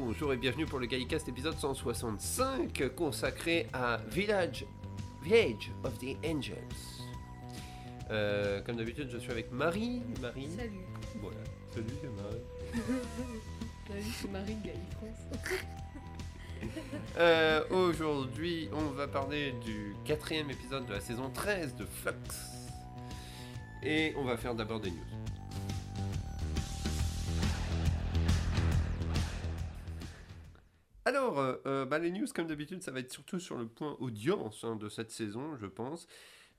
bonjour et bienvenue pour le Gallicast épisode 165 consacré à Village, Village of the Angels. Euh, comme d'habitude, je suis avec Marie. Marie. Salut. Voilà. Salut, c'est Marie. Salut, c'est Marie de France. Euh, Aujourd'hui, on va parler du quatrième épisode de la saison 13 de Flux. Et on va faire d'abord des news. Alors, euh, euh, bah, les news, comme d'habitude, ça va être surtout sur le point audience hein, de cette saison, je pense.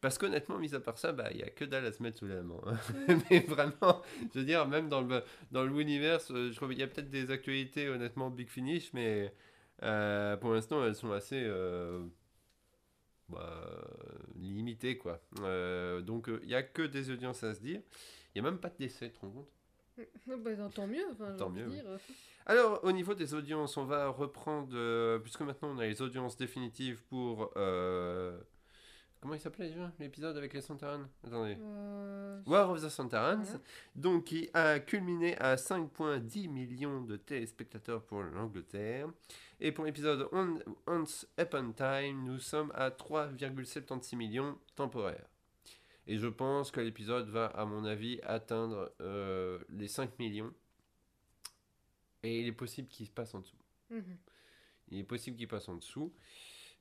Parce qu'honnêtement, mis à part ça, bah, il n'y a que dalle à se mettre sous la main. hein. Mais vraiment, je veux dire, même dans le, dans l'univers, euh, je trouve il y a peut-être des actualités, honnêtement, Big Finish, mais euh, pour l'instant, elles sont assez euh, bah, limitées, quoi. Donc, il n'y a que des audiences à se dire. Il n'y a même pas de décès, tu te rends compte? Bah, tant mieux. Enfin, j'ai Tant envie de mieux, dire. Alors, au niveau des audiences, on va reprendre, euh, puisque maintenant on a les audiences définitives pour... euh, comment il s'appelait déjà l'épisode avec les Santarans? Attendez. Euh, War of the Santarans, Voilà. donc qui a culminé à 5,10 millions de téléspectateurs pour l'Angleterre. Et pour l'épisode On- Once Upon Time, nous sommes à 3,76 millions temporaires. Et je pense que l'épisode va, à mon avis, atteindre euh, les 5 millions. Et il est possible qu'il se passe en dessous. mhm. Il est possible qu'il passe en dessous.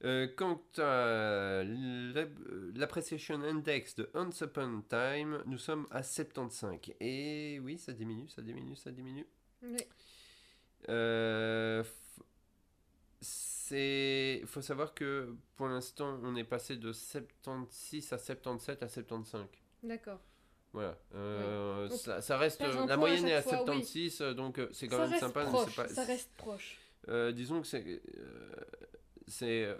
Euh, quant à l'ap- l'Appreciation Index de Once Upon Time, nous sommes à 75. Et oui, ça diminue, ça diminue, ça diminue. Oui. Euh, c'est, faut savoir que pour l'instant, on est passé de 76 à 77 à 75. D'accord. Voilà. Euh, ça, ça reste un la à moyenne est à chaque fois, oui. 76, euh, donc euh, c'est quand Ça même sympa. proche. pas- Ça reste proche. euh, disons que c'est. euh, c'est euh,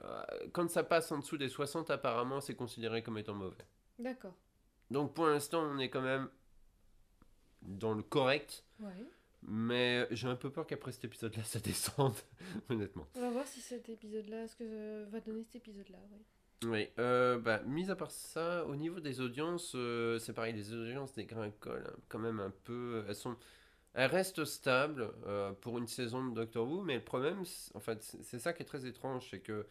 quand ça passe en dessous des 60, apparemment, c'est considéré comme étant mauvais. D'accord. Donc pour l'instant, on est quand même dans le correct, Ouais. Mais j'ai un peu peur qu'après cet épisode-là, ça descende, honnêtement. On va voir si cet épisode-là, ce que euh, va donner cet épisode-là. Oui. Oui, euh, bah, mis à part ça, au niveau des audiences, euh, c'est pareil, les audiences dégringolent hein, quand même un peu. Elles sont. Elles restent stables pour une saison de Doctor Who, mais le problème, en fait, c'est ça qui est très étrange, c'est que.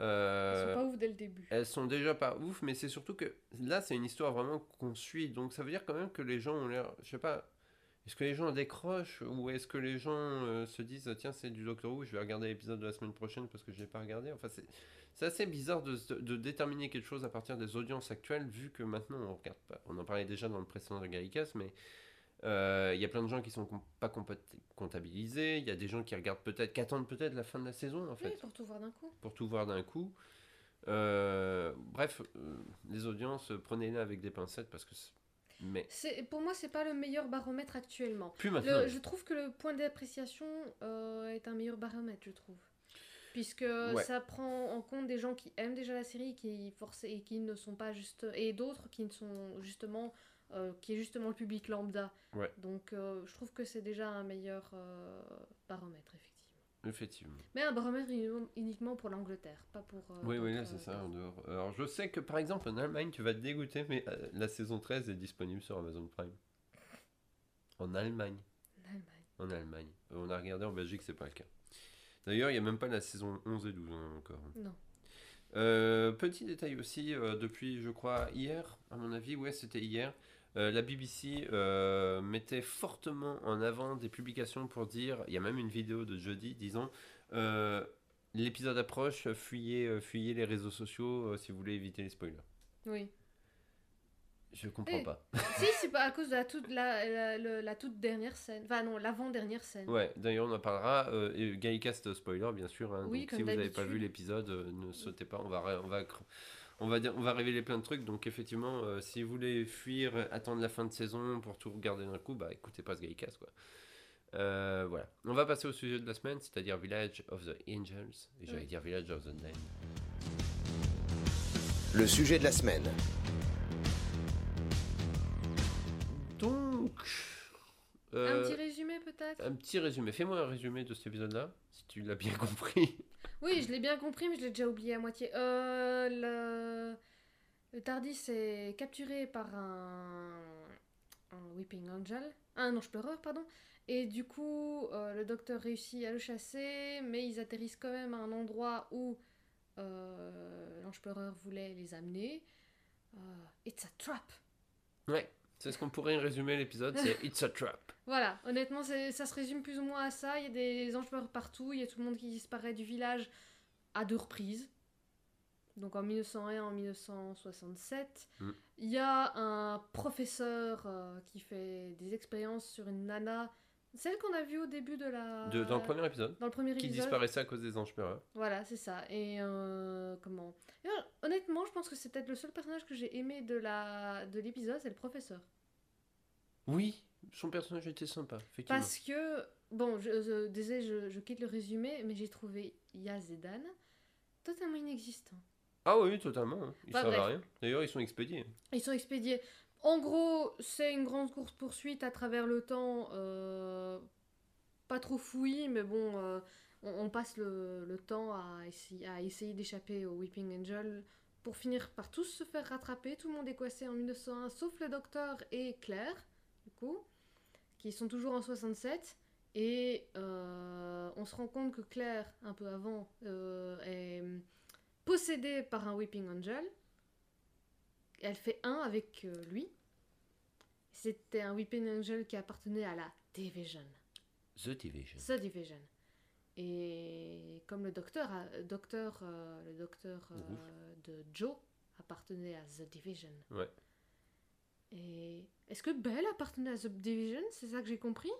Euh, sont pas ouf dès le début. Elles sont déjà pas ouf, mais c'est surtout que là, c'est une histoire vraiment qu'on suit. Donc ça veut dire quand même que les gens ont l'air. Je sais pas. Est-ce que les gens décrochent ou est-ce que les gens euh, se disent tiens, c'est du Doctor Who, je vais regarder l'épisode de la semaine prochaine parce que je l'ai pas regardé Enfin, c'est c'est assez bizarre de, de déterminer quelque chose à partir des audiences actuelles, vu que maintenant on regarde pas. On en parlait déjà dans le précédent de Gallicas, mais euh, il y a plein de gens qui sont pas comptabilisés. Il y a des gens qui regardent peut-être, qui attendent peut-être la fin de la saison en fait Oui, pour tout voir d'un coup. pour tout voir d'un coup. Euh, bref, les audiences, prenez-les avec des pincettes parce que. Mais pour moi, c'est pas le meilleur baromètre actuellement. plus maintenant. Le- je trouve que le point d'appréciation euh, est un meilleur baromètre, je trouve. Puisque Ouais. ça prend en compte des gens qui aiment déjà la série qui forcent, et qui ne sont pas juste. et d'autres qui ne sont justement. euh, qui est justement le public lambda. Ouais. Donc euh, je trouve que c'est déjà un meilleur baromètre, effectivement. Effectivement. Mais un baromètre uniquement- pour l'Angleterre, pas pour. euh, oui, oui, là, c'est euh, ça. en dehors. Alors, je sais que par exemple en Allemagne, tu vas te dégoûter, mais euh, la saison 13 est disponible sur Amazon Prime. En Allemagne. Allemagne. En Allemagne. Euh, On a regardé en Belgique, c'est pas le cas. D'ailleurs, il n'y a même pas la saison 11 et 12 hein, encore. Non. Euh, petit détail aussi, euh, depuis je crois hier, à mon avis, ouais c'était hier, euh, la BBC euh, mettait fortement en avant des publications pour dire, il y a même une vidéo de jeudi disant, euh, l'épisode approche, fuyez, fuyez les réseaux sociaux si vous voulez éviter les spoilers. Oui. Je comprends Eh. pas. si, c'est pas à cause de la toute, la, la, le- la toute dernière scène. Enfin, non, l'avant-dernière scène. Ouais, d'ailleurs on en parlera. Euh, et Gallicast spoiler bien sûr. hein, Oui, donc comme si vous n'avez pas vu l'épisode, euh, ne sautez pas. On va, on va, on va dire, on va révéler plein de trucs. Donc effectivement, euh, si vous voulez fuir, attendre la fin de saison pour tout regarder d'un coup, bah écoutez pas ce Gallicast quoi. Euh, voilà. On va passer au sujet de la semaine, c'est-à-dire Village of the Angels. Et j'allais dire Village of the Dead. Le sujet de la semaine. Donc. Un euh, petit résumé peut-être? un petit résumé. Fais-moi un résumé de cet épisode-là, si tu l'as bien compris. Oui, je l'ai bien compris, mais je l'ai déjà oublié à moitié. Euh, le... le Tardis est capturé par un... Weeping Angel, un ange pleureur, pardon. Et du coup, euh, le docteur réussit à le chasser, mais ils atterrissent quand même à un endroit où euh, l'ange pleureur voulait les amener. It's a trap. Ouais, c'est ce qu'on pourrait résumer l'épisode, c'est It's a Trap. Voilà, honnêtement, ça se résume plus ou moins à ça. Il y a des anges partout, il y a tout le monde qui disparaît du village à deux reprises. Donc en 1901 et en 1967. Mm. Il y a un professeur euh, qui fait des expériences sur une nana, celle qu'on a vue au début de la... De- dans le premier épisode, dans le premier qui épisode. disparaissait à cause des anges pleureurs. Voilà, c'est ça. Et euh, comment? Et, euh, Honnêtement, je pense que c'est peut-être le seul personnage que j'ai aimé de la de l'épisode, c'est le professeur. Oui, son personnage était sympa, effectivement. Parce que, bon, je, je- désolé, je, je quitte le résumé, mais j'ai trouvé Yaz et Dan totalement inexistants. Ah oui, totalement. hein. Ils Bah, servent à rien. D'ailleurs, ils sont expédiés. Ils sont expédiés. En gros, c'est une grande course-poursuite à travers le temps. euh, pas trop fouillis, mais bon, euh, on, passe le, temps à essayer, d'échapper au Weeping Angel pour finir par tous se faire rattraper. Tout le monde est coincé en 1901, sauf le docteur et Claire, du coup, qui sont toujours en 67. Et euh, on se rend compte que Claire, un peu avant, est possédée par un Weeping Angel. Elle fait un avec euh, lui. C'était un Weeping Angel qui appartenait à la Division. The Division. The Division. Et comme le docteur, docteur euh, le docteur euh, de Joe appartenait à The Division. Ouais. Et est-ce que Belle appartenait à The Division C'est ça que j'ai compris?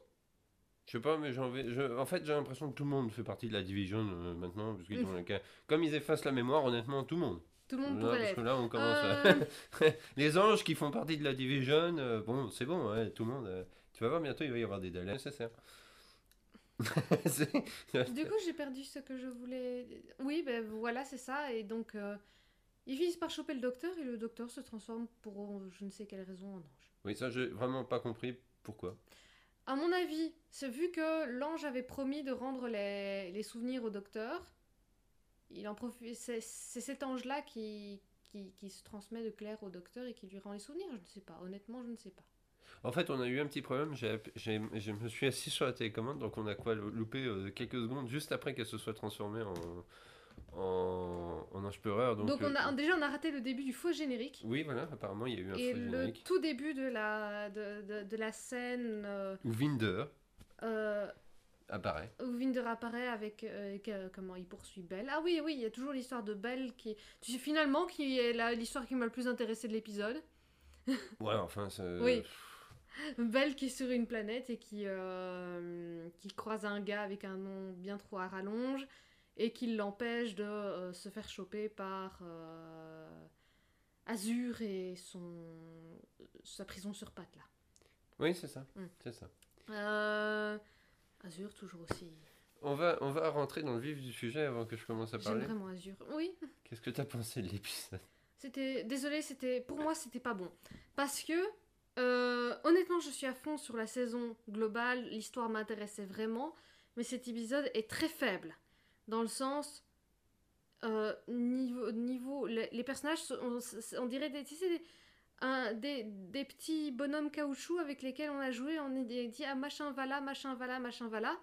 Je sais pas, mais j'ai envie- je- en fait, j'ai l'impression que tout le monde fait partie de la Division euh, maintenant. Parce qu'ils ont cas- Comme ils effacent la mémoire, honnêtement, tout le monde. Tout le monde pourrait parce que là, on commence Euh, à. les anges qui font partie de la Division, euh, bon, c'est bon, ouais, tout le monde. euh, tu vas voir, bientôt, il va y avoir des délais nécessaires. Du coup, j'ai perdu ce que je voulais. Oui, ben voilà, c'est ça. Et donc, euh, ils finissent par choper le docteur et le docteur se transforme pour euh, je ne sais quelle raison en ange. Oui, ça, j'ai vraiment pas compris pourquoi. À mon avis, c'est vu que l'ange avait promis de rendre les, les souvenirs au docteur, il en profite. C'est cet ange-là qui, qui, qui se transmet de Claire au docteur et qui lui rend les souvenirs. Je ne sais pas. Honnêtement, je ne sais pas. En fait, on a eu un petit problème. J'ai, j'ai- je me suis assis sur la télécommande, donc on a quoi loupé euh, quelques secondes juste après qu'elle se soit transformée en, en, en ange pleureur. Donc, Donc, on a, euh, déjà, on a raté le début du faux générique. Oui, voilà, apparemment, il y a eu un Et faux le générique. tout début de la, de, de, de la scène euh, Où Vinder euh, apparaît. Vinder apparaît avec, euh, euh, comment il poursuit Belle. Ah oui, oui, il y a toujours l'histoire de Belle qui, tu sais, finalement, qui est la- l'histoire qui m'a le plus intéressée de l'épisode. Ouais, enfin, c'est... Oui. Belle qui est sur une planète et qui, euh, qui croise un gars avec un nom bien trop à rallonge et qui l'empêche de euh, se faire choper par euh, Azur et son, sa prison sur pattes là. Oui, c'est ça. Mm. C'est ça. Euh, Azur toujours aussi. On va, on va rentrer dans le vif du sujet avant que je commence à J'aime parler. vraiment Azur. Oui, Qu'est-ce que t'as pensé de l'épisode? C'était, désolé, c'était, pour moi, c'était pas bon. Parce que, euh, honnêtement, je suis à fond sur la saison globale, l'histoire m'intéressait vraiment, mais cet épisode est très faible. Dans le sens, euh, niveau, niveau les, les personnages, on dirait des, tu sais, des, un- des, des petits bonhommes caoutchouc avec lesquels on a joué, on est dit, ah, machin va là, machin va là, machin va là.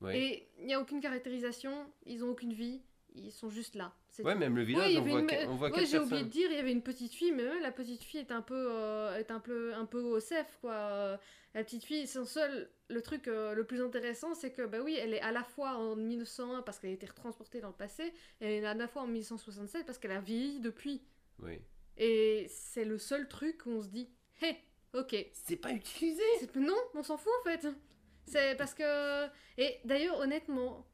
Ouais. Et il n'y a aucune caractérisation, ils ont aucune vie, ils sont juste là. Ouais, même le village, il y on, voit une- on voit Ouais, j'ai oublié de dire, il y avait une petite fille, mais la petite fille est un peu, euh, est un peu, un peu OSF, quoi. La petite fille, son seul, le truc euh, le plus intéressant, c'est que, bah oui, elle est à la fois en 1901 parce qu'elle a été retransportée dans le passé, et elle est à la fois en 1967 parce qu'elle a vieilli depuis. Oui. Et c'est le seul truc où on se dit, hé, ok. C'est pas utilisé Non, on s'en fout en fait. C'est parce que. Et d'ailleurs, honnêtement.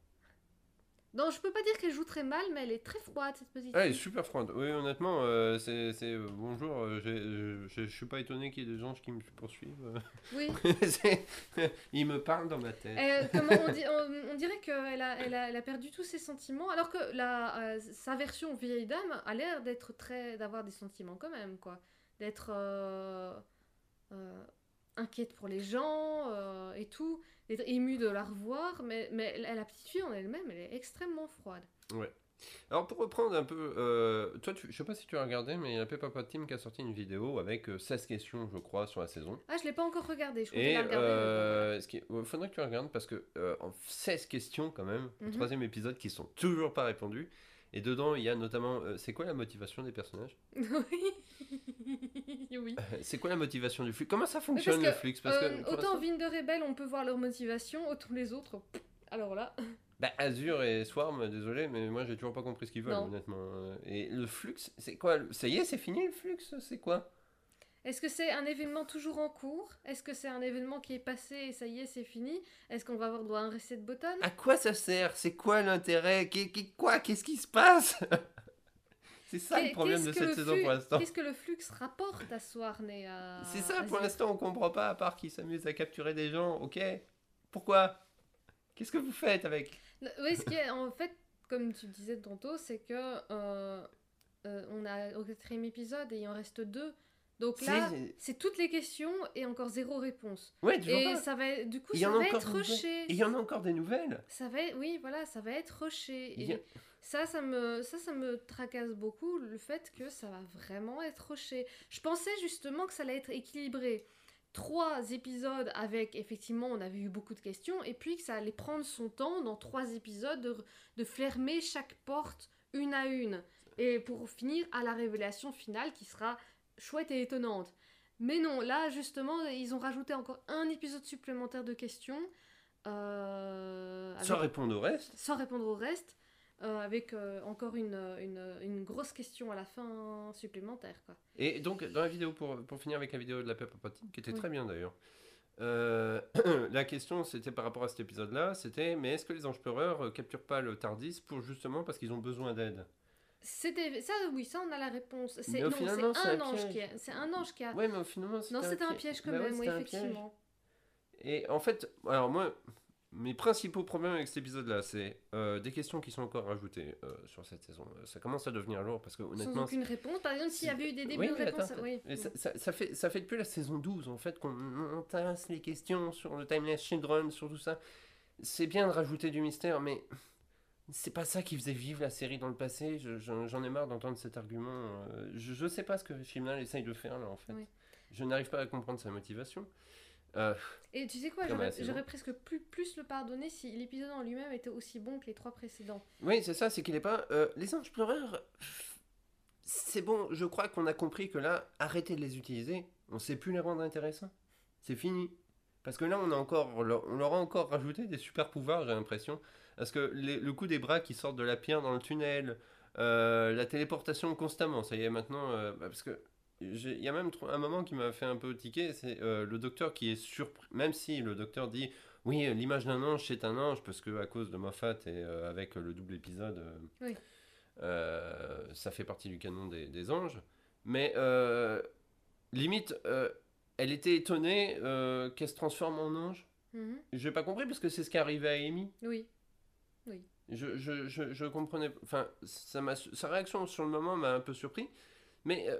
Non, je peux pas dire qu'elle joue très mal, mais elle est très froide cette petite Ah, elle est super froide. Oui, honnêtement, euh, c'est... euh, bonjour, euh, j'ai- je je- je suis pas étonné qu'il y ait des anges qui me poursuivent. Oui. C'est- Ils me parlent dans ma tête. Euh, comment on, dit, on, on dirait qu'elle a, elle a, elle a perdu tous ses sentiments, alors que la, euh, sa version vieille dame a l'air d'être très. d'avoir des sentiments quand même, quoi. D'être. euh, euh, inquiète pour les gens euh, et tout, d'être émue de la revoir, mais, mais la, la petite fille en elle-même, elle est extrêmement froide. Ouais. Alors pour reprendre un peu, euh, toi, tu, je sais pas si tu as regardé, mais il y a Peppa Pot Team qui a sorti une vidéo avec euh, 16 questions, je crois, sur la saison. Ah, je l'ai pas encore regardé. Je Et regarder. mais euh, ce qui, ouais, faudrait que tu regardes parce que euh, en 16 questions quand même, au Mhm. troisième épisode qui sont toujours pas répondues. Et dedans, il y a notamment, euh, c'est quoi la motivation des personnages oui. oui. C'est quoi la motivation du flux Comment ça fonctionne que, le flux Parce que Euh, pour autant l'instant- Vinde Rebelle, on peut voir leur motivation, autant les autres. pff, Alors là, Bah, Azure et Swarm, désolé, mais moi j'ai toujours pas compris ce qu'ils veulent, Non. honnêtement. Euh, Et le flux, c'est quoi? Le- Ça y est, c'est fini le flux? C'est quoi? Est-ce que c'est un événement toujours en cours? Est-ce que c'est un événement qui est passé et ça y est, c'est fini? Est-ce qu'on va avoir droit à un reset button? À quoi ça sert? C'est quoi l'intérêt? Quoi? Qu'est-ce qui se passe? C'est ça le problème de cette saison flux- pour l'instant. Qu'est-ce que le flux rapporte à Swarn et à. C'est ça à pour l'instant, on comprend pas, à part qu'ils s'amusent à capturer des gens, ok? Pourquoi? Qu'est-ce que vous faites avec? Oui, ce qui est en fait, comme tu disais tantôt, c'est que euh, euh, on a au quatrième épisode et il en reste deux. Donc là, C'est- toutes les questions et encore zéro réponse. Ouais, Et pas ça va, du coup, ça va être rushé. Il y en a encore des nouvelles Ça va, oui, voilà, ça va être rushé. A- Et ça, ça me, ça, ça me tracasse beaucoup le fait que ça va vraiment être rushé. Je pensais justement que ça allait être équilibré. Trois épisodes avec, effectivement, on avait eu beaucoup de questions, et puis que ça allait prendre son temps dans trois épisodes de, de fermer chaque porte une à une. Et pour finir à la révélation finale qui sera chouette et étonnante. Mais non, là justement, ils ont rajouté encore un épisode supplémentaire de questions. euh, avec- Sans répondre au reste sans répondre au reste, euh, avec euh, encore une, une, une grosse question à la fin supplémentaire. Quoi. Et donc, dans la vidéo, pour, pour finir avec la vidéo de la Peppa qui était Oui. très bien d'ailleurs, la question c'était par rapport à cet épisode-là, c'était mais est-ce que les anges capturent pas le Tardis pour justement parce qu'ils ont besoin d'aide? C'était ça, oui, ça on a la réponse. C'est non, c'est un ange qui a, c'est un ange qui a. Ouais, mais au final, non, c'était un piège quand Bah même, oui, effectivement. Et en fait, alors moi, mes principaux problèmes avec cet épisode-là, c'est euh, des questions qui sont encore rajoutées euh, sur cette saison. Ça commence à devenir lourd parce que Sans honnêtement, aucune réponse. Par exemple, s'il y avait eu des débuts Oui, de réponse. attends, oui. Ça, ça- ça fait, ça fait depuis la saison 12 en fait qu'on on tasse les questions sur le Timeless Children, sur tout ça. C'est bien de rajouter du mystère, mais c'est pas ça qui faisait vivre la série dans le passé. Je- je- J'en ai marre d'entendre cet argument. euh, Je, je sais pas ce que Shimlan essaye de faire là en fait. Oui. Je n'arrive pas à comprendre sa motivation. Euh, Et tu sais quoi, j'aurais presque plus, plus le pardonné si l'épisode en lui-même était aussi bon que les trois précédents. oui, c'est ça, c'est qu'il est pas. euh, les anges pleureurs, c'est bon, je crois qu'on a compris que là, arrêtez de les utiliser. On sait plus les rendre intéressants. C'est fini. Parce que là, on a encore, on leur a encore rajouté des super pouvoirs, j'ai l'impression. Parce que les- le coup des bras qui sortent de la pierre dans le tunnel, euh, la téléportation constamment, ça y est maintenant. euh, bah, parce que il y a même un moment qui m'a fait un peu tiquer, c'est euh, le docteur qui est surpris, même si le docteur dit oui, l'image d'un ange, c'est un ange, parce que à cause de Moffat et avec le double épisode, Oui. ça fait partie du canon des, des anges. Mais limite, elle était étonnée qu'elle se transforme en ange. Mhm. J'ai pas compris parce que c'est ce qui est arrivé à Amy. Oui. Je, je, je, je comprenais. Enfin, ça sa réaction sur le moment m'a un peu surpris. Mais euh,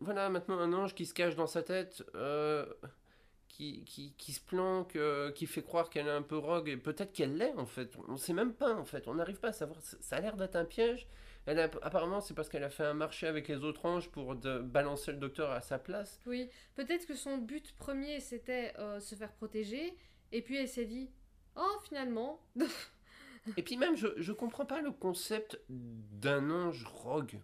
voilà, maintenant un ange qui se cache dans sa tête, euh, qui, qui, qui se planque, euh, qui fait croire qu'elle est un peu rogue, et peut-être qu'elle l'est en fait. On sait même pas en fait. On n'arrive pas à savoir. Ça a l'air d'être un piège. Elle a- apparemment, c'est parce qu'elle a fait un marché avec les autres anges pour de, balancer le docteur à sa place. Oui, peut-être que son but premier c'était se faire protéger, et puis elle s'est dit Oh, finalement Et puis même, je, je comprends pas le concept d'un ange rogue.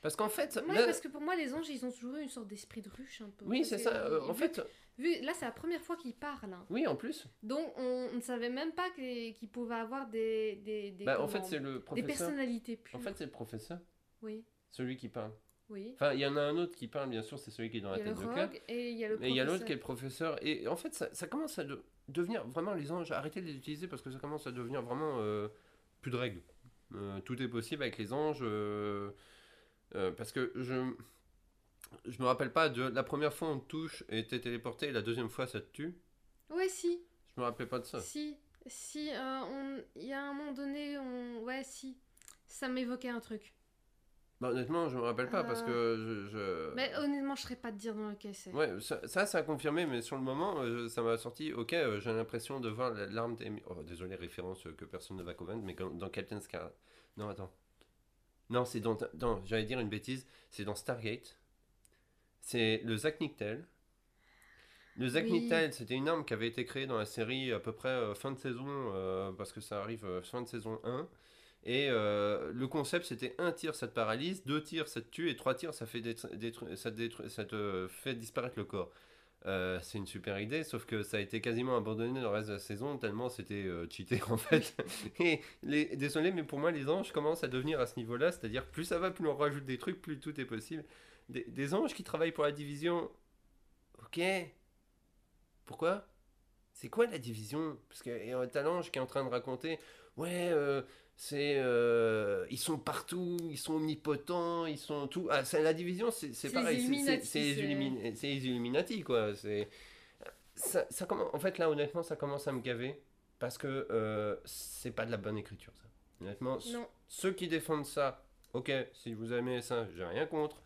Parce qu'en fait, Ouais, là- parce que pour moi, les anges ils ont toujours eu une sorte d'esprit de ruche un peu. oui, c'est ça. euh, vu- en fait, vu- là, c'est la première fois qu'ils parlent. hein. oui, en plus. Donc, on ne savait même pas qu'ils pouvaient avoir des. des, des Bah, en comment, fait, c'est le des personnalités pures. En fait, c'est le professeur, oui, celui qui parle. oui. Enfin, il y en a un autre qui parle, bien sûr, c'est celui qui est dans la tête de Kat. et il y a l'autre qui est le professeur. Et en fait, ça, ça commence à de- devenir vraiment les anges. Arrêtez de les utiliser parce que ça commence à devenir vraiment euh, plus de règles. Euh, tout est possible avec les anges. euh, euh, parce que je. Je me rappelle pas de la première fois on te touche et t'es téléporté et la deuxième fois ça te tue? Ouais, si. Je me rappelais pas de ça. Si. Si. euh, on- Il y a un moment donné, on... ouais, si. Ça m'évoquait un truc. Bah, honnêtement, je me rappelle pas parce que je. je- Mais honnêtement, je serais pas de dire dans lequel c'est. Ouais, ça, ça, ça a confirmé, mais sur le moment, euh, ça m'a sorti. Ok, euh, j'ai l'impression de voir la- l'arme. Oh, désolé, référence euh, que personne ne va convaincre, mais dans Captain Scarlet. Non, attends. Non, c'est dans. dans J'allais dire une bêtise, c'est dans Stargate. C'est le Zack Nickel. Le Zack Oui. C'était une arme qui avait été créée dans la série à peu près euh, fin de saison, parce que ça arrive fin de saison 1. Et euh, le concept, c'était un tir, ça te paralyse, deux tirs, ça te tue, et trois tirs, ça, fait ça, te fait disparaître le corps. Euh, c'est une super idée, sauf que ça a été quasiment abandonné le reste de la saison, tellement c'était euh, cheaté en fait. et désolé, mais pour moi, les anges commencent à devenir à ce niveau-là, c'est-à-dire plus ça va, plus on rajoute des trucs, plus tout est possible. Des, anges qui travaillent pour la division, ok. Pourquoi? C'est quoi la division? Parce qu'il y a un talent qui est en train de raconter, ouais, euh, c'est euh, ils sont partout, ils sont omnipotents, ils sont tout. Ah, c'est la division, c'est pareil, les c'est- les, c'est les Illuminati quoi. C'est ça, ça commence. En fait là, honnêtement, ça commence à me gaver parce que euh, c'est pas de la bonne écriture ça. Honnêtement, Non. ceux qui défendent ça, ok, si vous aimez ça, j'ai rien contre.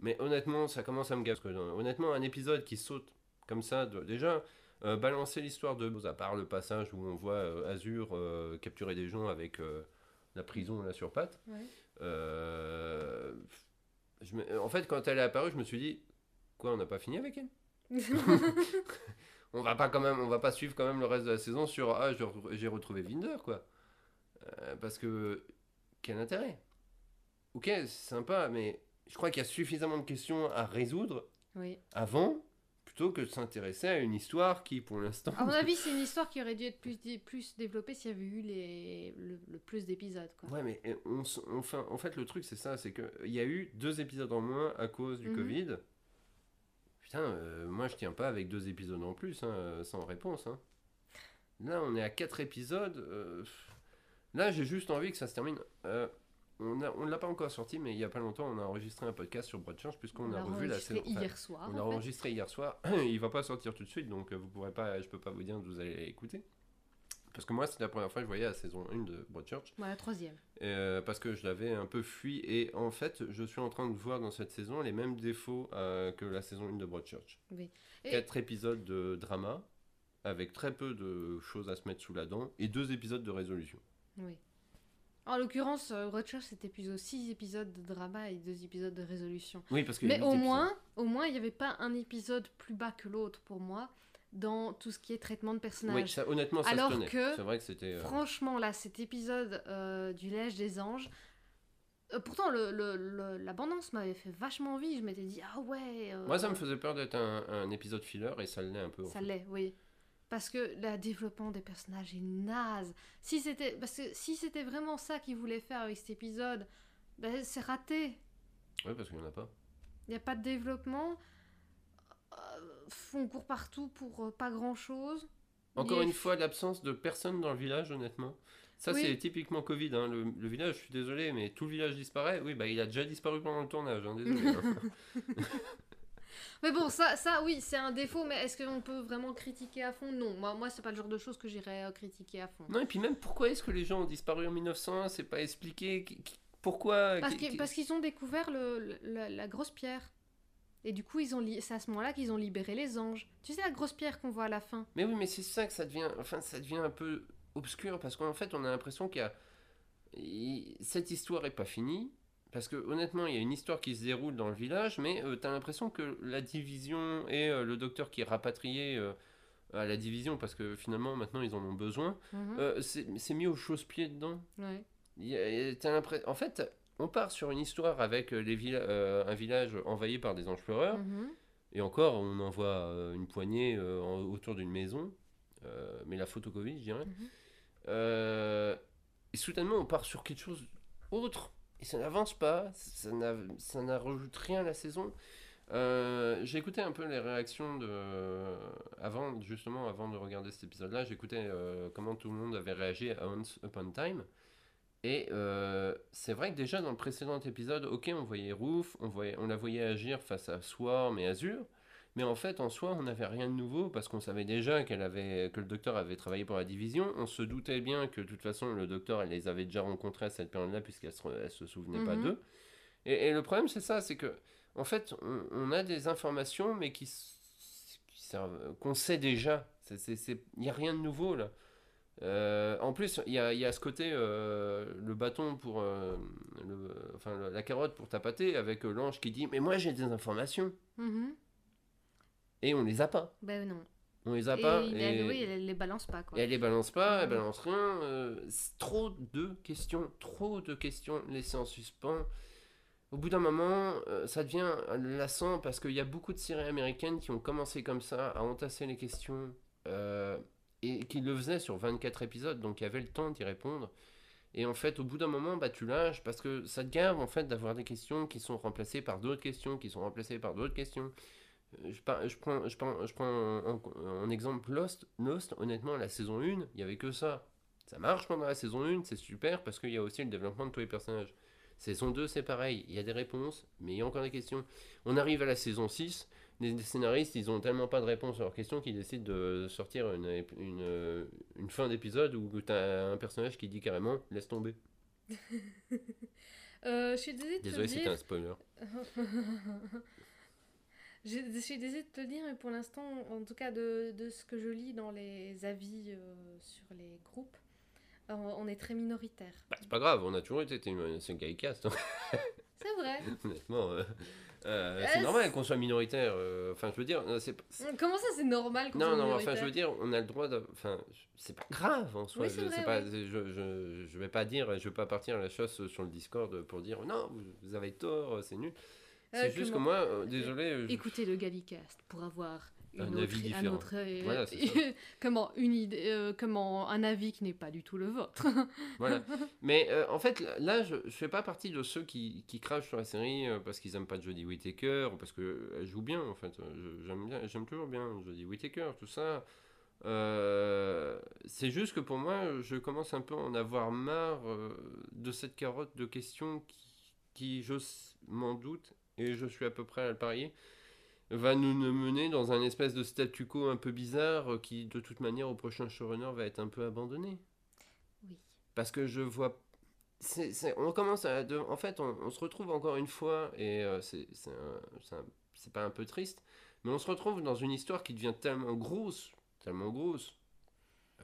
Mais honnêtement, ça commence à me gaver. Parce que, honnêtement, un épisode qui saute comme ça, déjà, euh, balancer l'histoire de. À part le passage où on voit euh, Azur euh, capturer des gens avec euh, la prison là sur pattes. Ouais. je me- en fait, quand elle est apparue, je me suis dit Quoi, on n'a pas fini avec elle? On va pas quand même on va pas suivre quand même le reste de la saison sur ah j'ai retrouvé Vinder quoi parce que quel intérêt? Ok c'est sympa mais je crois qu'il y a suffisamment de questions à résoudre oui. avant plutôt que de s'intéresser à une histoire qui pour l'instant À mon avis, c'est une histoire qui aurait dû être plus, dé- plus développée s'il y avait eu les, le, le plus d'épisodes. ouais mais on, en fait le truc c'est ça c'est que il y a eu deux épisodes en moins à cause du Mhm. Covid putain euh, moi je tiens pas avec deux épisodes en plus hein, sans réponse hein. Là, on est à 4 épisodes. euh, Là, j'ai juste envie que ça se termine. Euh, on ne l'a pas encore sorti, mais il y a pas longtemps, on a enregistré un podcast sur Broadchurch, puisqu'on a l'a revu la saison. enfin, hier soir. on en l'a fait. enregistré hier soir. il va pas sortir tout de suite, donc euh, vous pourrez pas, je peux pas vous dire que vous allez l'écouter. Parce que moi, c'est la première fois que je voyais la saison 1 de Broadchurch. Voilà, troisième. Euh, parce que je l'avais un peu fui. Et en fait, je suis en train de voir dans cette saison les mêmes défauts euh, que la saison 1 de Broadchurch. Oui. Et- Quatre épisodes de drama, avec très peu de choses à se mettre sous la dent, et deux épisodes de résolution. Oui. En l'occurrence, euh, Roadchurch, c'était plutôt 6 épisodes de drama et 2 épisodes de résolution. Oui, parce que Mais au moins, au moins, il n'y avait pas un épisode plus bas que l'autre pour moi dans tout ce qui est traitement de personnages. Oui, ça, honnêtement, ça Alors se que, C'est vrai que c'était. euh, Franchement, là, cet épisode euh, du Lège des Anges, euh, pourtant, le, le- le- l'abondance m'avait fait vachement envie. Je m'étais dit, ah ouais. Moi, ça me faisait peur d'être un, un épisode filler, et ça l'est un peu. Ça l'est, oui. Parce que le développement des personnages est naze. Si c'était, parce que si c'était vraiment ça qu'ils voulaient faire avec cet épisode, ben, c'est raté. Oui, parce qu'il n'y en a pas. Il n'y a pas de développement. Euh, on court partout pour euh, pas grand chose. Encore une fois, l'absence de personne dans le village, honnêtement. Ça, Oui. c'est typiquement Covid. hein. Le, le village, je suis désolé, mais tout le village disparaît. Oui, bah, il a déjà disparu pendant le tournage. hein, désolé. hein. Mais bon, ça, ça oui, c'est un défaut, mais est-ce qu'on peut vraiment critiquer à fond? Non, moi, moi c'est pas le genre de choses que j'irais euh, critiquer à fond. non, et puis même, pourquoi est-ce que les gens ont disparu en 1901 C'est pas expliqué. Pourquoi? Parce qu'ils ont découvert le, le- la, grosse pierre. Et du coup, ils ont c'est à ce moment-là qu'ils ont libéré les anges. Tu sais, la grosse pierre qu'on voit à la fin? Mais oui, mais c'est ça que ça devient. Enfin, ça devient un peu obscur parce qu'en fait, on a l'impression qu'il y a. Cette histoire est pas finie. Parce que honnêtement, il y a une histoire qui se déroule dans le village, mais tu t'as l'impression que la division et euh, le docteur qui est rapatrié euh, à la division, parce que finalement maintenant ils en ont besoin, euh, c'est mis au chausse-pied dedans. Ouais. Y a- En fait, on part sur une histoire avec euh, les euh, un village envahi par des anges pleureurs. Mhm. Et encore, on en voit euh, une poignée euh, en- autour d'une maison, euh, mais la photo Covid, je dirais. Mhm. Euh, et soudainement, on part sur quelque chose autre, et ça n'avance pas, ça n'a- ça n'ajoute rien à la saison. Euh, j'ai écouté un peu les réactions de avant justement avant de regarder cet épisode-là j'écoutais euh, comment tout le monde avait réagi à Once Upon Time et euh, c'est vrai que déjà dans le précédent épisode ok on voyait Roof on voyait on la voyait agir face à Swarm et Azure mais en fait en soi on n'avait rien de nouveau parce qu'on savait déjà qu'elle avait que le docteur avait travaillé pour la division on se doutait bien que de toute façon le docteur elle les avait déjà rencontrés à cette période-là puisqu'elle se, elle se souvenait pas Mhm. d'eux Et, et le problème, c'est ça, c'est que, en fait, on, on a des informations, mais qui, servent, qu'on sait déjà. Il n'y a rien de nouveau, là. Euh, en plus, il y y a ce côté, euh, le bâton pour. euh, le- enfin, la carotte pour tapater, avec l'ange qui dit Mais moi, j'ai des informations. Mhm. Et on les a pas. Ben non. On les a et pas. il- et- elle, oui, elle les balance pas, quoi. Et elle les balance pas, elle balance rien. euh, trop de questions, trop de questions laissées en suspens. Au bout d'un moment, euh, ça devient lassant parce qu'il y a beaucoup de séries américaines qui ont commencé comme ça, à entasser les questions, euh, et qui le faisaient sur 24 épisodes, donc il y avait le temps d'y répondre. Et en fait, au bout d'un moment, bah, tu lâches parce que ça te gave en fait d'avoir des questions qui sont remplacées par d'autres questions, qui sont remplacées par d'autres questions. Euh, Je, par- je prends, je prends, je prends en, en- en exemple Lost. Lost, honnêtement, la saison 1, il n'y avait que ça. Ça marche pendant la saison 1, c'est super parce qu'il y a aussi le développement de tous les personnages. Saison 2, c'est pareil, il y a des réponses, mais il y a encore des questions. On arrive à la saison 6, les scénaristes, ils ont tellement pas de réponses à leurs questions qu'ils décident de sortir une, une, euh, une fin d'épisode où tu as un personnage qui dit carrément laisse tomber. Euh, je suis désolée de te Désolé, dire... c'était un spoiler. J'ai- Je suis désolée de te le dire, mais pour l'instant, en tout cas de, de ce que je lis dans les avis euh, sur les groupes, euh, on est très minoritaire. Bah, c'est pas grave, on a toujours été une, gay cast, hein. C'est vrai. honnêtement. euh, euh, Euh, c'est normal qu'on soit minoritaire. euh, Enfin, je veux dire, euh, c'est Comment ça, c'est normal qu'on Non, soit non, minoritaire enfin, je veux dire, on a le droit de. Enfin, c'est pas grave en soi. Oui, je, vrai, c'est pas, oui. je, je, je vais pas dire, je vais pas partir à la chasse sur le Discord pour dire non, vous, vous avez tort, c'est nul. Euh, C'est juste que moi, euh, désolé. je- Écoutez le Gallicast pour avoir une Un autre, avis différent. autre, euh, Voilà, comment une idée, euh, comment un avis qui n'est pas du tout le vôtre. Voilà. Mais euh, en fait, là, je, je fais pas partie de ceux qui, qui crachent sur la série euh, parce qu'ils aiment pas Jodie Whittaker ou parce qu'elle joue bien, en fait. J'aime bien, j'aime toujours bien Jodie Whittaker, tout ça. Euh, c'est juste que pour moi, je commence un peu à en avoir marre euh, de cette carotte de questions qui, qui je m'en doute, et je suis à peu près à le parier, va nous mener dans un espèce de statu quo un peu bizarre euh, qui, de toute manière, au prochain showrunner va être un peu abandonné Oui. parce que je vois on commence à de- en fait on, on se retrouve encore une fois et euh, c'est, c'est, un- pas un peu triste mais on se retrouve dans une histoire qui devient tellement grosse tellement grosse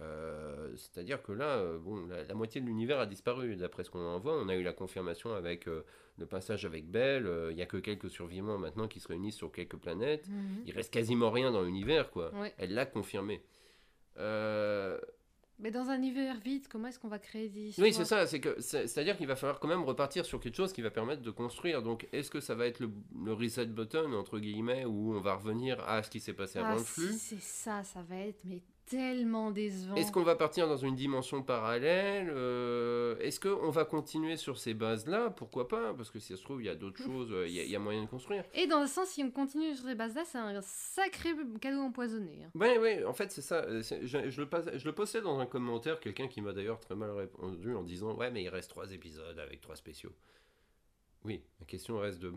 Euh, c'est-à-dire que là euh, bon la, la moitié de l'univers a disparu d'après ce qu'on en voit. On a eu la confirmation avec euh, le passage avec Belle. Il y a que quelques survivants maintenant qui se réunissent sur quelques planètes. Mhm. il reste quasiment rien dans l'univers quoi. Elle l'a confirmé. Mais dans un univers vide, comment est-ce qu'on va créer des histoires Oui, c'est ça, c'est que c'est- c'est-à-dire qu'il va falloir quand même repartir sur quelque chose qui va permettre de construire. Donc, est-ce que ça va être le, le reset button entre guillemets où on va revenir à ce qui s'est passé Ah, avant le si flux c'est ça, ça va être mais tellement décevant. Est-ce qu'on va partir dans une dimension parallèle Euh, Est-ce qu'on va continuer sur ces bases-là? Pourquoi pas? Parce que si ça se trouve, il y a d'autres choses, euh, il y, a- il y a moyen de construire. Et dans le sens, si on continue sur ces bases-là, c'est un sacré cadeau empoisonné. hein. Ouais, ouais, en fait, c'est ça. euh, Je, je le pas- je le postais dans un commentaire, quelqu'un qui m'a d'ailleurs très mal répondu en disant Ouais, mais il reste trois épisodes avec trois spéciaux. Oui, la question reste de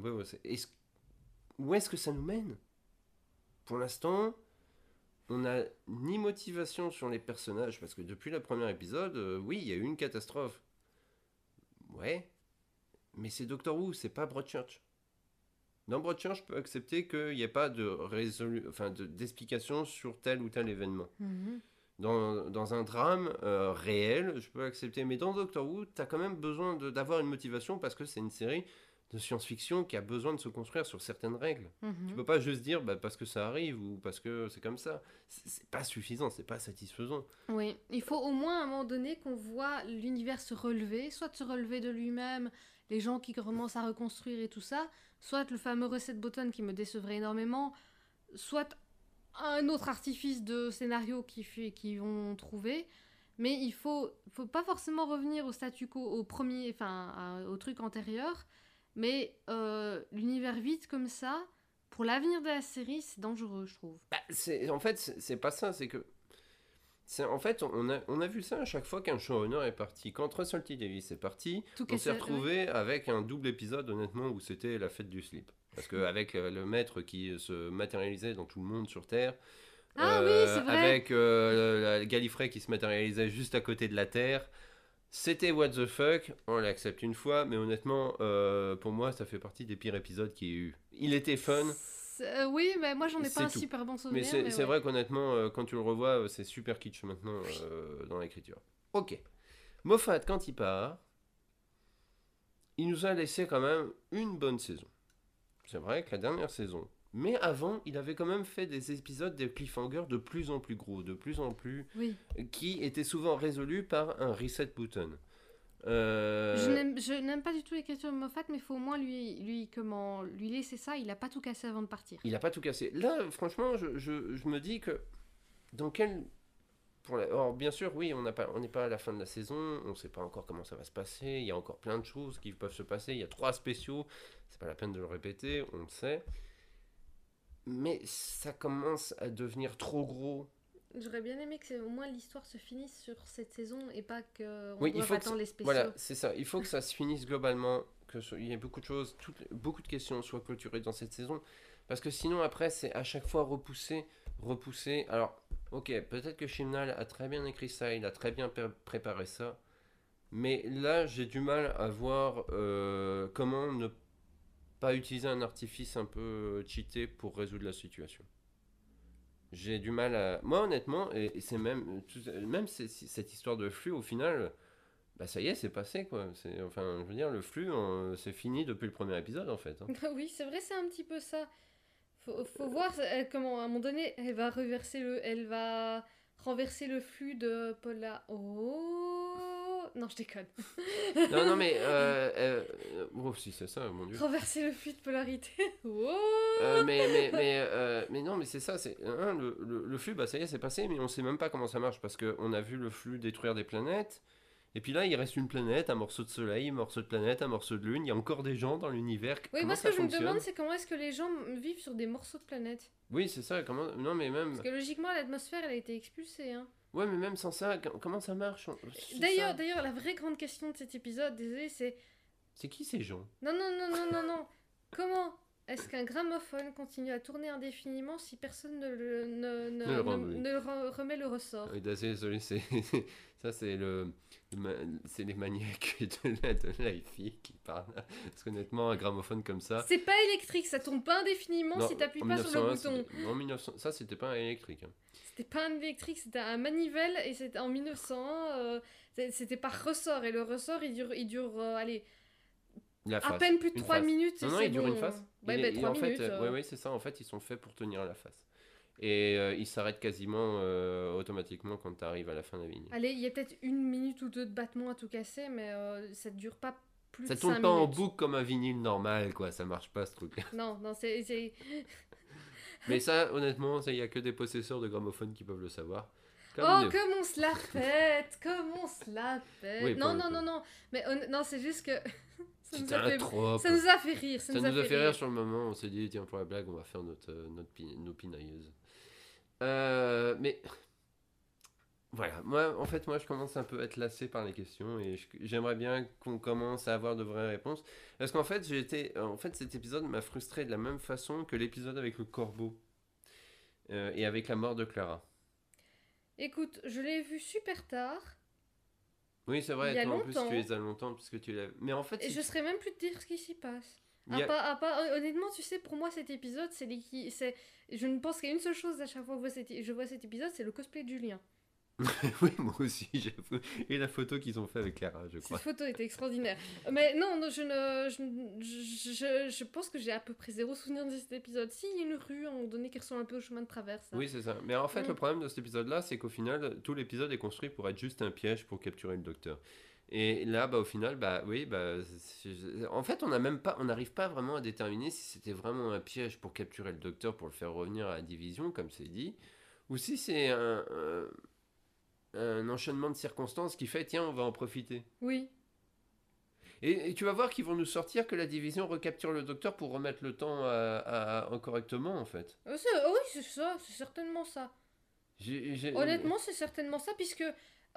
où est-ce que ça nous mène? Pour l'instant, on n'a ni motivation sur les personnages, parce que depuis le premier épisode, euh, oui, il y a eu une catastrophe. Ouais, mais c'est Doctor Who, c'est pas Broadchurch. Dans Broadchurch, je peux accepter qu'il n'y ait pas de résolu... enfin, de- d'explication sur tel ou tel événement. Mhm. Dans, dans un drame euh, réel, je peux accepter. Mais dans Doctor Who, tu as quand même besoin d'avoir une motivation parce que c'est une série de science-fiction qui a besoin de se construire sur certaines règles. Mhm. Tu peux pas juste dire bah, parce que ça arrive ou parce que c'est comme ça. C'est pas suffisant, c'est pas satisfaisant. Oui, il faut au moins à un moment donné qu'on voit l'univers se relever, soit se relever de lui-même, les gens qui commencent à reconstruire et tout ça, soit le fameux reset button qui me décevrait énormément, soit un autre artifice de scénario qui qu'ils vont trouver. Mais il faut, faut pas forcément revenir au statu quo, au premier, enfin au truc antérieur, mais euh, l'univers vide comme ça, pour l'avenir de la série, c'est dangereux, je trouve. Bah, c'est- en fait, c'est c'est pas ça, c'est que. c'est- En fait, on a, on a vu ça à chaque fois qu'un showrunner est parti. Quand Russell T. Davis est parti, Tout on s'est retrouvé avec un double épisode, honnêtement, où c'était la fête du slip. Parce qu'avec le maître qui se matérialisait dans tout le monde sur Terre, Ah oui, euh, c'est vrai. avec euh, la Gallifrey qui se matérialisait juste à côté de la Terre, C'était What the fuck, on l'accepte une fois, mais honnêtement, euh, pour moi, ça fait partie des pires épisodes qu'il y ait eu. Il était fun, euh, oui, mais moi j'en ai pas un tout. super bon mais souvenir. c'est c'est ouais. vrai qu'honnêtement, euh, quand tu le revois, c'est super kitsch maintenant dans l'écriture. Ok. Moffat, quand il part, il nous a laissé quand même une bonne saison. C'est vrai que la dernière saison. Mais avant, il avait quand même fait des épisodes de cliffhanger de plus en plus gros, de plus en plus. Oui. qui étaient souvent résolus par un reset button. Euh, Je n'aime- pas du tout l'écriture de Moffat, mais il faut au moins lui, lui, comment, lui laisser ça. Il a pas tout cassé avant de partir. Il n'a pas tout cassé. Là, franchement, je, je- je me dis que dans quel. Pour la- Alors, bien sûr, oui, n'a on n'est pas à la fin de la saison, on ne sait pas encore comment ça va se passer, il y a encore plein de choses qui peuvent se passer, il y a trois spéciaux, c'est pas la peine de le répéter, on le sait. Mais ça commence à devenir trop gros. J'aurais bien aimé que au moins l'histoire se finisse sur cette saison et pas que on Oui, il faut attendre les spéciaux. Voilà, c'est ça. Il faut que ça se finisse globalement, que il y ait beaucoup de choses, toutes- beaucoup de questions soient clôturées dans cette saison, parce que sinon après c'est à chaque fois repoussé, repoussé. Alors, ok, peut-être que Chimnal a très bien écrit ça, il a très bien pré- préparé ça, mais là j'ai du mal à voir euh, comment ne pas utiliser un artifice un peu cheaté pour résoudre la situation. J'ai du mal à. Moi, honnêtement, et, c'est même, tout- même cette histoire de flux, au final, bah ça y est, c'est passé quoi. C'est, enfin, je veux dire, le flux, euh, c'est fini depuis le premier épisode en fait. hein. oui, c'est vrai, c'est un petit peu ça. Faut, faut voir euh, comment à un moment donné elle va reverser le, elle va renverser le flux de Paula. Oh non, je déconne. non, non, mais. Euh, euh, oh, si c'est ça, mon dieu. renverser le flux de polarité. Euh, mais, mais, mais, euh, mais non, mais c'est ça, c'est hein, le, le, le flux, bah ça y est, c'est passé, mais on sait même pas comment ça marche parce qu'on a vu le flux détruire des planètes. Et puis là, il reste une planète, un morceau de soleil, un morceau de planète, un morceau de lune. Il y a encore des gens dans l'univers. Oui, comment moi ce que je me demande, c'est comment est-ce que les gens vivent sur des morceaux de planète? Oui, c'est ça. Comment Non, mais même. Parce que logiquement, l'atmosphère, elle a été expulsée. Hein. Ouais, mais même sans ça, com- comment ça marche D'ailleurs, d'ailleurs, la vraie grande question de cet épisode, désolé, c'est c'est qui ces gens? Non, non, non, non, non, non. Comment est-ce qu'un gramophone continue à tourner indéfiniment si personne ne, le, ne, ne, le remet? le ressort? Oui, désolé, c'est ça, c'est le, c'est les maniaques de la de qui parlent. Parce qu'honnêtement, un gramophone comme ça. C'est pas électrique, ça tourne pas indéfiniment Non, si t'appuies pas sur le 1901, bouton. En 1900, ça, c'était pas un électrique. hein. C'était pas un électrique, c'était un manivelle et c'était en 1901. euh, c'était par ressort et le ressort il dure, il dure euh, allez, La à face. peine plus de une 3 face. minutes. Non, non, il dure bon. une face. Ouais, Il bah, est- et 3 en fait, minutes. euh, euh. ouais, ouais, c'est ça. En fait, ils sont faits pour tenir la face. Et euh, ils s'arrêtent quasiment euh, automatiquement quand tu arrives à la fin de la ligne. Allez, il y a peut-être une minute ou deux de battement à tout casser, mais euh, ça dure pas plus Ça de tourne 5 pas en boucle comme un vinyle normal, quoi. Ça marche pas ce truc. Non, non, c'est. Mais ça, honnêtement, il y a que des possesseurs de gramophones qui peuvent le savoir. Comme Oh, nous. comme on se la pète Comme on se la Oui, pour Non, non, non, non. Mais non, c'est juste que. ça, nous a fait... trope. ça nous a fait rire. Ça, Ça nous a fait, rire sur le moment. On s'est dit, tiens, pour la blague, on va faire notre, notre pi- nos pinailleuses. Euh, mais voilà, moi, en fait, moi, je commence un peu à être lassé par les questions et j'aimerais bien qu'on commence à avoir de vraies réponses. Parce qu'en fait, j'ai été, en fait, cet épisode m'a frustré de la même façon que l'épisode avec le corbeau euh, et avec la mort de Clara. Écoute, je l'ai vu super tard. Oui, c'est vrai, Il y a toi en plus tu les as longtemps puisque tu l'as. Mais en fait, Et je tu- saurais même plus te dire ce qui s'y passe. A- part- hon- honnêtement, tu sais, pour moi, cet épisode, c'est c'est Je ne pense qu'à une seule chose à chaque fois que je vois cet, épisode, c'est le cosplay de Julien. oui, moi aussi, j'avoue. Et la photo qu'ils ont fait avec Clara, je crois. Cette photo était extraordinaire. Mais non, non, je ne. Je, je, je- pense que j'ai à peu près zéro souvenir de cet épisode. Si, il y a une rue à un moment donné qui ressemble un peu au chemin de traverse. Oui, c'est ça. Mais en fait, Mm. le problème de cet épisode-là, c'est qu'au final, tout l'épisode est construit pour être juste un piège pour capturer le docteur. Et là, bah, au final, bah oui, bah, en fait, on n'a même pas, on n'arrive pas vraiment à déterminer si c'était vraiment un piège pour capturer le docteur pour le faire revenir à la division, comme c'est dit, ou si c'est un, un, un enchaînement de circonstances qui fait, tiens, on va en profiter. Oui. Et, et tu vas voir qu'ils vont nous sortir que la division recapture le docteur pour remettre le temps à, à- à- correctement, en fait. C'est- oh oui, c'est ça, c'est certainement ça. Honnêtement, c'est certainement ça, puisque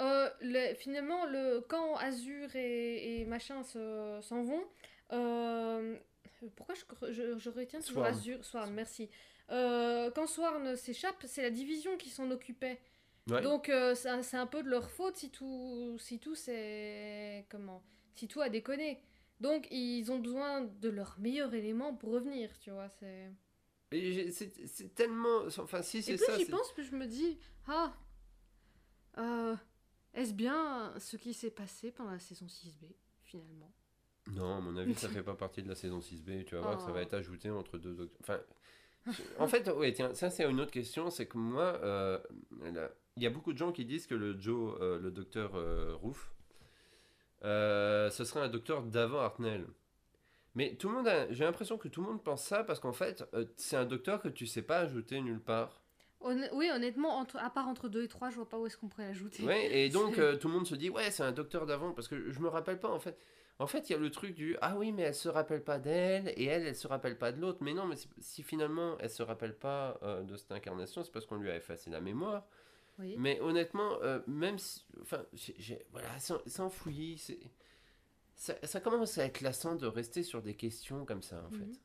euh, le- finalement, le, quand Azur et, et machin se- s'en vont, euh, pourquoi je, je, je retiens toujours Swarm. Azur Swarm, merci. Euh, quand Swarm s'échappe, c'est la division qui s'en occupait. Ouais. Donc euh, c'est un peu de leur faute si tout, si tout c'est comment, si tout a déconné. Donc ils ont besoin de leur meilleur élément pour revenir, tu vois. C'est. Et c'est tellement. Enfin, si Et c'est plus ça. j'y c'est- pense, plus je me dis, ah, euh, est-ce bien ce qui s'est passé pendant la saison 6B finalement? Non, à mon avis, ça fait pas partie de la saison 6B. Tu vas voir que ça va Oh. être ajouté entre deux. Enfin, en fait, ouais, tiens, ça c'est une autre question. C'est que moi, euh, il y a beaucoup de gens qui disent que le Joe, euh, le docteur euh, Roof, euh, ce serait un docteur d'avant Hartnell. Mais tout le monde, j'ai l'impression que tout le monde pense ça parce qu'en fait, c'est un docteur que tu sais pas ajouter nulle part. Honn- Oui, honnêtement, entre, à part entre 2 et 3, je vois pas où est-ce qu'on pourrait l'ajouter. Ouais, et donc euh, tout le monde se dit ouais c'est un docteur d'avant parce que je me rappelle pas en fait. En fait il y a le truc du ah oui mais elle se rappelle pas d'elle et elle elle se rappelle pas de l'autre mais non mais si, finalement elle se rappelle pas euh, de cette incarnation c'est parce qu'on lui a effacé la mémoire. Oui. Mais honnêtement euh, même si enfin voilà c'est c'est enfoui c'est ça, ça commence à être lassant de rester sur des questions comme ça en fait.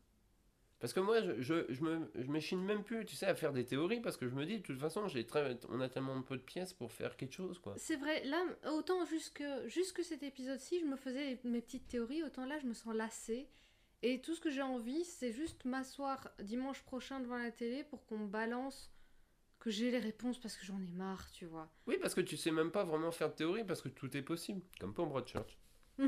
Parce que moi, je, je, je me, je m'échine même plus, tu sais, à faire des théories, parce que je me dis, de toute façon, j'ai très, on a tellement peu de pièces pour faire quelque chose, quoi. C'est vrai, là, autant jusque, jusque cet épisode-ci, je me faisais mes petites théories, autant là, je me sens lassée. Et tout ce que j'ai envie, c'est juste m'asseoir dimanche prochain devant la télé pour qu'on me balance, que j'ai les réponses parce que j'en ai marre, tu vois. Oui, parce que tu sais même pas vraiment faire de théorie, parce que tout est possible. Comme pour Broadchurch. ah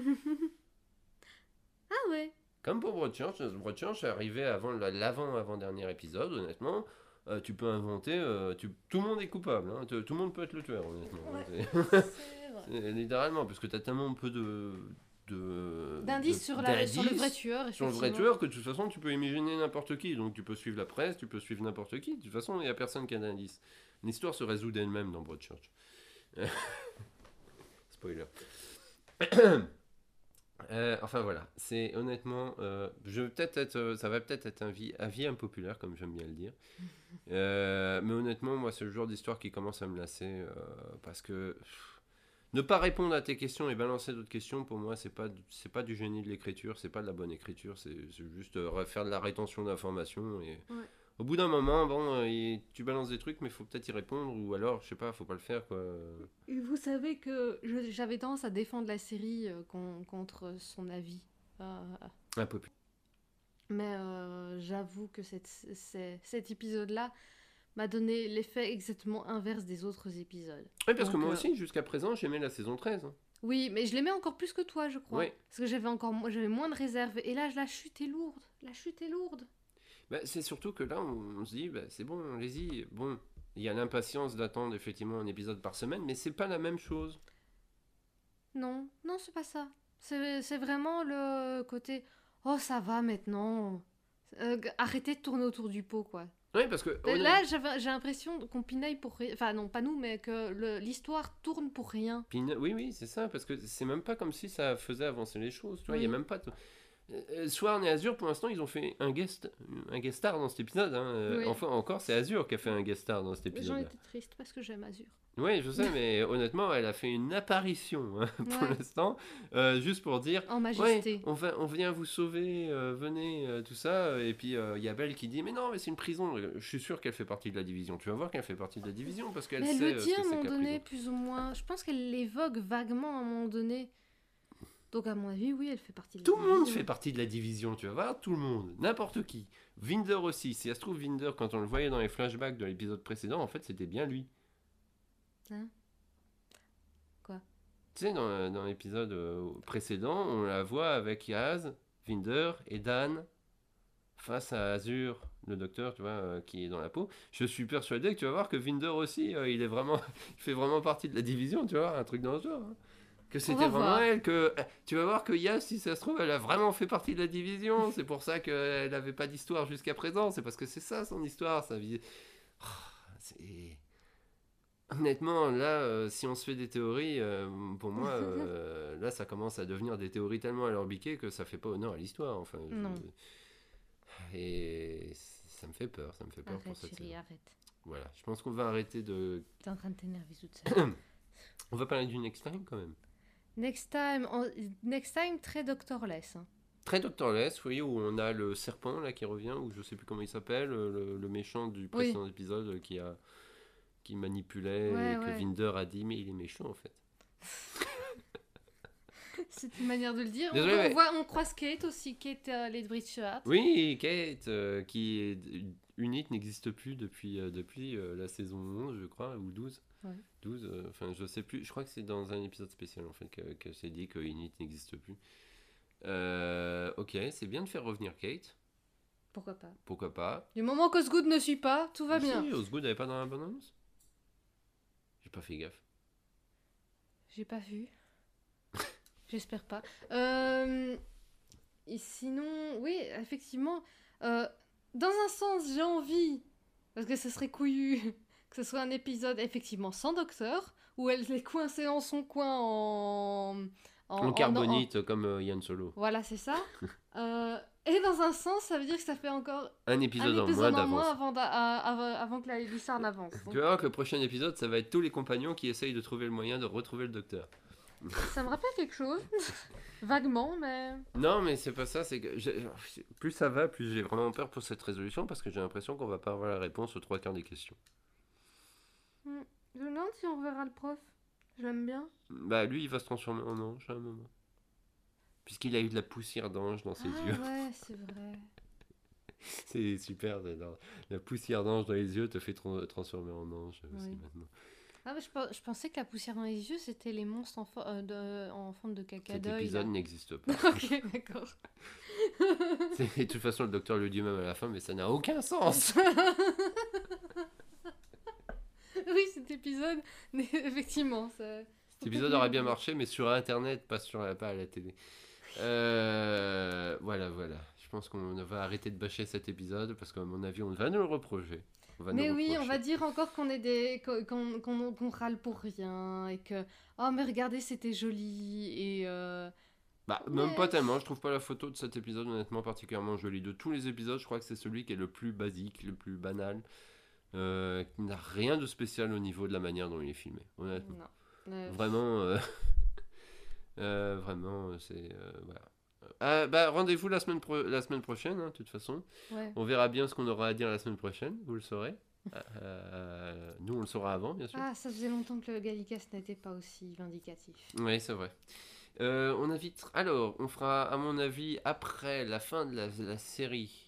ouais Comme pour Broadchurch, Broadchurch est arrivé avant la- l'avant-avant-dernier épisode, honnêtement. euh, tu peux inventer, euh, tu, tout le monde est coupable, hein, tout, le monde peut être le tueur, honnêtement. Ouais. Vrai. littéralement, parce que tu as tellement peu de. D'indices sur, sur le vrai tueur, sur le vrai tueur que de toute façon tu peux imaginer n'importe qui. Donc tu peux suivre la presse, tu peux suivre n'importe qui. De toute façon, il n'y a personne qui a d'indice. L'histoire se résout d'elle-même dans Broadchurch. Spoiler. Euh, enfin voilà, c'est honnêtement, euh, je vais peut-être être, euh, ça va peut-être être un avis, avis impopulaire comme j'aime bien le dire, mais honnêtement moi c'est le genre d'histoire qui commence à me lasser parce que pff, ne pas répondre à tes questions et balancer d'autres questions pour moi c'est pas c'est pas du génie de l'écriture, c'est pas de la bonne écriture, c'est juste faire de la rétention d'informations et Ouais. Au bout d'un moment bon euh, tu balances des trucs mais il faut peut-être y répondre ou alors je sais pas faut pas le faire quoi. Et Vous savez que j'avais tendance à défendre la série euh, con- contre son avis. Euh, Un peu plus. Mais euh, j'avoue que cette, cet épisode-là m'a donné l'effet exactement inverse des autres épisodes. Oui parce que moi aussi jusqu'à présent j'aimais la saison 13. hein. Oui, mais je l'aimais encore plus que toi, je crois. Oui. Parce que j'avais encore j'avais moins de réserve. Et là, la chute est lourde. La chute est lourde. Bah, c'est surtout que là, on, on se dit, bah, c'est bon, allez-y. Bon, il y a l'impatience d'attendre effectivement un épisode par semaine, mais c'est pas la même chose. Non, non, c'est pas ça. C'est vraiment le côté oh ça va maintenant. Euh, arrêtez de tourner autour du pot quoi. Oui, parce que. Là j'ai l'impression qu'on pinaille pour rien. Enfin non pas nous mais que l'histoire tourne pour rien. Puis, oui, oui, c'est ça, parce que c'est même pas comme si ça faisait avancer les choses. Tu vois, il y a Oui. même pas. De- Euh, Swarn et Azure, pour l'instant, ils ont fait un guest, un guest star dans cet épisode. hein. Euh, Oui. Enfin, encore, c'est Azure qui a fait un guest star dans cet J'en épisode. étais triste parce que j'aime Azur. Oui, je sais, mais honnêtement, elle a fait une apparition hein, pour Ouais. l'instant, euh, juste pour dire En Ouais, majesté. on, va, on vient vous sauver, euh, venez, euh, tout ça. Et puis il y a Belle qui dit Mais non, mais c'est une prison. Je suis sûr qu'elle fait partie de la division. Tu vas voir qu'elle fait partie de la division parce qu'elle Mais elle sait le euh, dit à un moment donné, prison. plus ou moins. Je pense qu'elle l'évoque vaguement à un moment donné. Donc à mon avis, oui, elle fait partie de la Tout le monde fait partie de la division, tu vas voir, tout le monde, n'importe qui. Vinder aussi, si ça se trouve, Vinder, quand on le voyait dans les flashbacks de l'épisode précédent, en fait, c'était bien lui. Hein? Quoi? Tu sais, dans, dans l'épisode euh, précédent, on la voit avec Yaz, Vinder et Dan face à Azur, le docteur, tu vois, euh, qui est dans la peau. Je suis persuadé que tu vas voir que Vinder aussi, euh, il est vraiment, il fait vraiment partie de la division, tu vois, un truc dans ce genre. hein. Que c'était vraiment elle, que euh, tu vas voir que Yaz, si ça se trouve, elle a vraiment fait partie de la division. C'est pour ça qu'elle n'avait pas d'histoire jusqu'à présent. C'est parce que c'est ça son histoire, sa vie. Oh, c'est Honnêtement, là, euh, si on se fait des théories, euh, pour moi, euh, là, ça commence à devenir des théories tellement alambiquées que ça fait pas honneur à l'histoire. Enfin, je-. Et ça me fait peur, ça me fait peur pour cette chérie, saison. arrête. Voilà, je pense qu'on va arrêter de. T'es en train de t'énerver toute seule. On va parler du next time quand même. Next time, next time, très doctorless. hein. Très Doctorless, oui, où on a le serpent là qui revient, ou je sais plus comment il s'appelle, le, le méchant du précédent épisode qui a qui manipulait Ouais, et que. Vinder a dit mais il est méchant en fait. C'est une manière de le dire. Désolé, on, on mais- voit, on croise Kate aussi, Kate euh, les Bridgeheart. Oui, Kate, euh, qui est Unit n'existe plus depuis, euh, depuis euh, la saison 11, je crois, ou 12. Ouais. 12, euh, enfin, je sais plus. Je crois que c'est dans un épisode spécial, en fait, que- qu'elle s'est dit que Unit n'existe plus. Euh, ok, c'est bien de faire revenir Kate. Pourquoi pas Pourquoi pas Du moment qu'Osgood ne suit pas, tout va bien. Si, Osgood n'avait pas dans la bonne annonce J'ai pas fait gaffe. J'ai pas vu. J'espère pas. Euh, et sinon, oui, effectivement, euh, dans un sens, j'ai envie, parce que ce serait couillu, que ce soit un épisode effectivement sans docteur, où elle est coincée dans son coin en. En, en- carbonite, comme euh, Yann Solo. Voilà, c'est ça. Euh, et dans un sens, ça veut dire que ça fait encore Un un épisode, en moins épisode en moins avant, avant, avant que la n'avance. Donc, Tu vas voir que le prochain épisode, ça va être tous les compagnons qui essayent de trouver le moyen de retrouver le docteur. Ça me rappelle quelque chose, vaguement, mais. Non, mais c'est pas ça, c'est que plus ça va, plus j'ai vraiment peur pour cette résolution parce que j'ai l'impression qu'on va pas avoir la réponse aux trois quarts des questions. Je me demande si on verra le prof. Je l'aime bien. Bah, lui, il va se transformer en ange à un moment. Puisqu'il a eu de la poussière d'ange dans ses ah yeux. ouais, c'est vrai. C'est super. La poussière d'ange dans les yeux te fait tran- transformer en ange aussi Oui. maintenant. Ah, mais je, je pensais que la poussière dans les yeux, c'était les monstres en, fo- euh, de- en forme de caca Cet épisode n'existe pas. ok, d'accord. De toute façon, le docteur le dit même à la fin, mais ça n'a aucun sens. oui, cet épisode, effectivement. ça- Cet épisode aurait bien marché, mais sur Internet, pas, sur, pas à la télé. Euh, voilà, voilà. Je pense qu'on va arrêter de bâcher cet épisode parce qu'à mon avis, on va nous le reprocher. Mais oui, on va dire encore qu'on est des qu'on qu'on râle pour rien et que oh mais regardez c'était joli et euh, Bah, même Mais- pas tellement. Je trouve pas la photo de cet épisode honnêtement particulièrement jolie. De tous les épisodes, je crois que c'est celui qui est le plus basique, le plus banal, euh, qui n'a rien de spécial au niveau de la manière dont il est filmé. Honnêtement. non. Euh, Vraiment, euh, vraiment, c'est voilà. Bah, rendez-vous la semaine pro- la semaine prochaine, hein, de toute façon. ouais. On verra bien ce qu'on aura à dire la semaine prochaine. Vous le saurez. Euh, nous, on le saura avant, bien sûr. Ah, ça faisait longtemps que le Gallicast n'était pas aussi vindicatif. Oui, c'est vrai. Euh, on invite. Alors, on fera, à mon avis, après la fin de la, la série,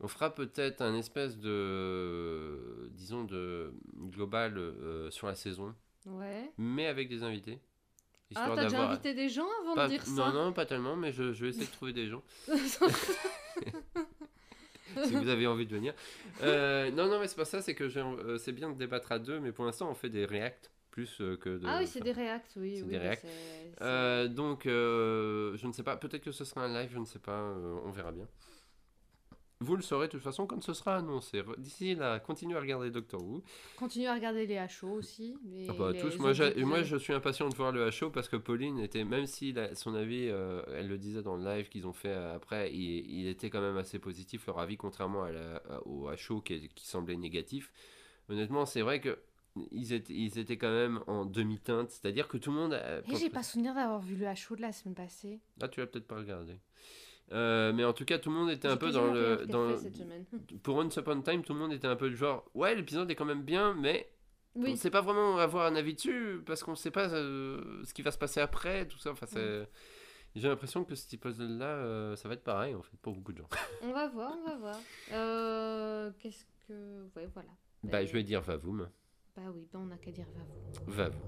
on fera peut-être un espèce de, disons, de global euh, sur la saison, Ouais. mais avec des invités. Ah, t'as déjà invité des gens avant Pas- de dire non, ça non, pas tellement, mais je, je vais essayer de trouver des gens si vous avez envie de venir. Euh, non, non, mais c'est pas ça, c'est que euh, c'est bien de débattre à deux, mais pour l'instant, on fait des reacts plus que de. Ah oui, c'est des réacts, oui. des réacts. Euh, donc, je ne sais pas, peut-être que ce sera un live, je ne sais pas, on verra bien. Vous le saurez de toute façon quand ce sera annoncé. D'ici là, continuez à regarder Doctor Who. Continue à regarder les HO aussi. les- Ah bah, les tous. Moi, je suis impatient de voir le HO parce que Pauline était, même si la- son avis, euh, elle le disait dans le live qu'ils ont fait euh, après, il, il était quand même assez positif, leur avis, contrairement à la- à- au HO qui, qui semblait négatif. Honnêtement, c'est vrai que ils étaient, ils étaient quand même en demi-teinte, c'est-à-dire que tout le monde. a- Et j'ai pas souvenir d'avoir vu le HO de la semaine passée. Ah, tu l'as peut-être pas regardé. Euh, mais en tout cas, tout le monde était un peu dans le. Dans, cette pour Once Upon a Time, tout le monde était un peu du genre Ouais, l'épisode est quand même bien, mais on Oui, ne sait pas vraiment avoir un avis dessus parce qu'on ne sait pas euh, ce qui va se passer après, tout ça. Enfin, J'ai l'impression que cet épisode-là, euh, ça va être pareil en fait pour beaucoup de gens. on va voir, on va voir. Euh, Qu'est-ce que. Ouais, voilà. Bah, Euh, je vais dire Vavoum. Bah oui, bah on n'a qu'à dire va vous. Vavoum.